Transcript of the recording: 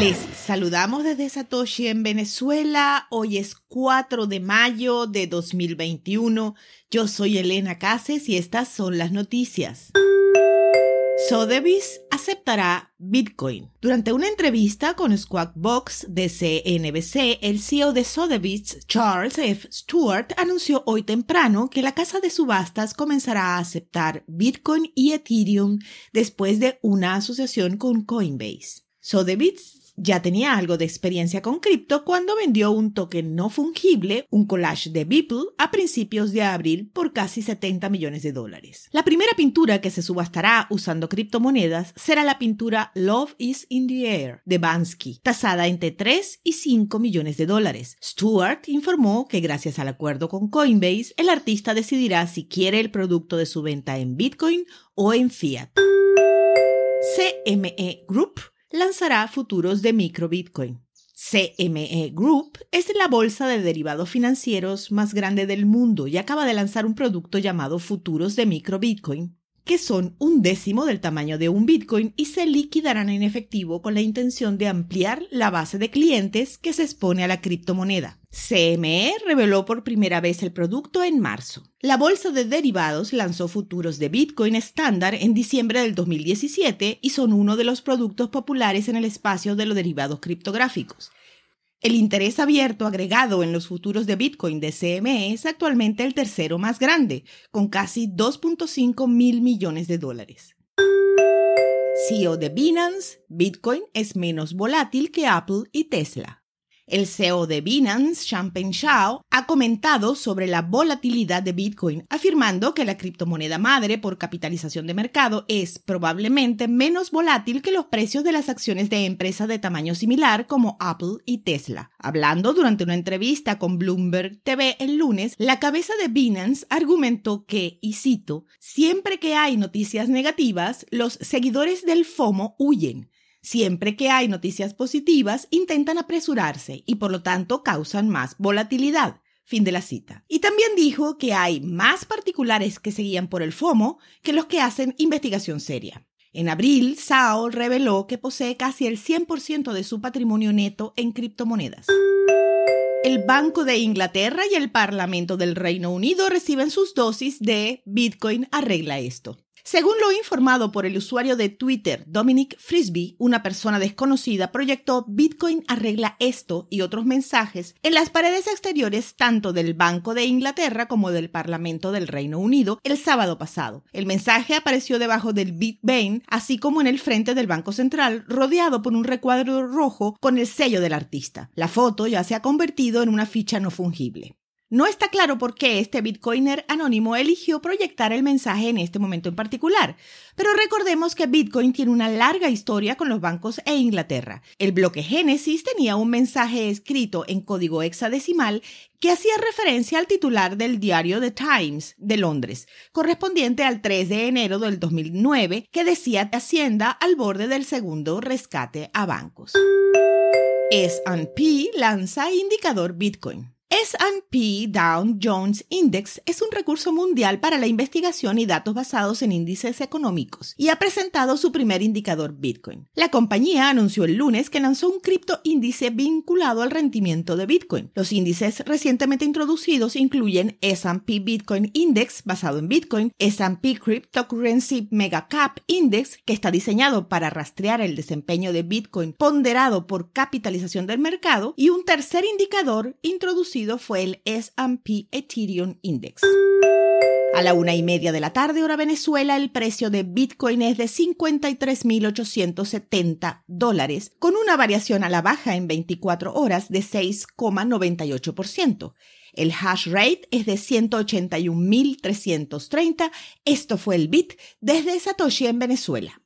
Les saludamos desde Satoshi en Venezuela. Hoy es 4 de mayo de 2021. Yo soy Elena Cases y estas son las noticias. Sotheby's aceptará Bitcoin. Durante una entrevista con Squawk Box de CNBC, el CEO de Sotheby's, Charles F. Stewart, anunció hoy temprano que la casa de subastas comenzará a aceptar Bitcoin y Ethereum después de una asociación con Coinbase. Sotheby's ya tenía algo de experiencia con cripto cuando vendió un token no fungible, un collage de Beeple, a principios de abril por casi 70 millones de dólares. La primera pintura que se subastará usando criptomonedas será la pintura Love is in the Air de Bansky, tasada entre 3 y 5 millones de dólares. Stewart informó que gracias al acuerdo con Coinbase, el artista decidirá si quiere el producto de su venta en Bitcoin o en fiat. CME Group lanzará futuros de micro Bitcoin. CME Group es la bolsa de derivados financieros más grande del mundo y acaba de lanzar un producto llamado futuros de micro Bitcoin, que son un décimo del tamaño de un Bitcoin y se liquidarán en efectivo con la intención de ampliar la base de clientes que se expone a la criptomoneda. CME reveló por primera vez el producto en marzo. La bolsa de derivados lanzó futuros de Bitcoin estándar en diciembre del 2017 y son uno de los productos populares en el espacio de los derivados criptográficos. El interés abierto agregado en los futuros de Bitcoin de CME es actualmente el tercero más grande, con casi 2.5 mil millones de dólares. CEO de Binance, Bitcoin es menos volátil que Apple y Tesla. El CEO de Binance, Champagne Shao, ha comentado sobre la volatilidad de Bitcoin, afirmando que la criptomoneda madre por capitalización de mercado es probablemente menos volátil que los precios de las acciones de empresas de tamaño similar como Apple y Tesla. Hablando durante una entrevista con Bloomberg TV el lunes, la cabeza de Binance argumentó que, y cito, siempre que hay noticias negativas, los seguidores del FOMO huyen. Siempre que hay noticias positivas, intentan apresurarse y por lo tanto causan más volatilidad. Fin de la cita. Y también dijo que hay más particulares que seguían por el FOMO que los que hacen investigación seria. En abril, Sao reveló que posee casi el 100% de su patrimonio neto en criptomonedas. El Banco de Inglaterra y el Parlamento del Reino Unido reciben sus dosis de Bitcoin arregla esto. Según lo informado por el usuario de Twitter Dominic Frisby, una persona desconocida proyectó Bitcoin arregla esto y otros mensajes en las paredes exteriores tanto del Banco de Inglaterra como del Parlamento del Reino Unido el sábado pasado. El mensaje apareció debajo del Bitbane, así como en el frente del Banco Central, rodeado por un recuadro rojo con el sello del artista. La foto ya se ha convertido en una ficha no fungible. No está claro por qué este Bitcoiner anónimo eligió proyectar el mensaje en este momento en particular, pero recordemos que Bitcoin tiene una larga historia con los bancos e Inglaterra. El bloque Génesis tenía un mensaje escrito en código hexadecimal que hacía referencia al titular del diario The Times de Londres, correspondiente al 3 de enero del 2009, que decía Hacienda al borde del segundo rescate a bancos. S&P lanza indicador Bitcoin. SP Dow Jones Index es un recurso mundial para la investigación y datos basados en índices económicos y ha presentado su primer indicador Bitcoin. La compañía anunció el lunes que lanzó un cripto índice vinculado al rendimiento de Bitcoin. Los índices recientemente introducidos incluyen S&P Bitcoin Index basado en Bitcoin, S&P Cryptocurrency Mega Cap Index que está diseñado para rastrear el desempeño de Bitcoin ponderado por capitalización del mercado y un tercer indicador introducido fue el S&P Ethereum Index. A la una y media de la tarde, hora Venezuela, el precio de Bitcoin es de 53.870 dólares, con una variación a la baja en 24 horas de 6,98%. El hash rate es de 181.330. Esto fue el Bit desde Satoshi en Venezuela.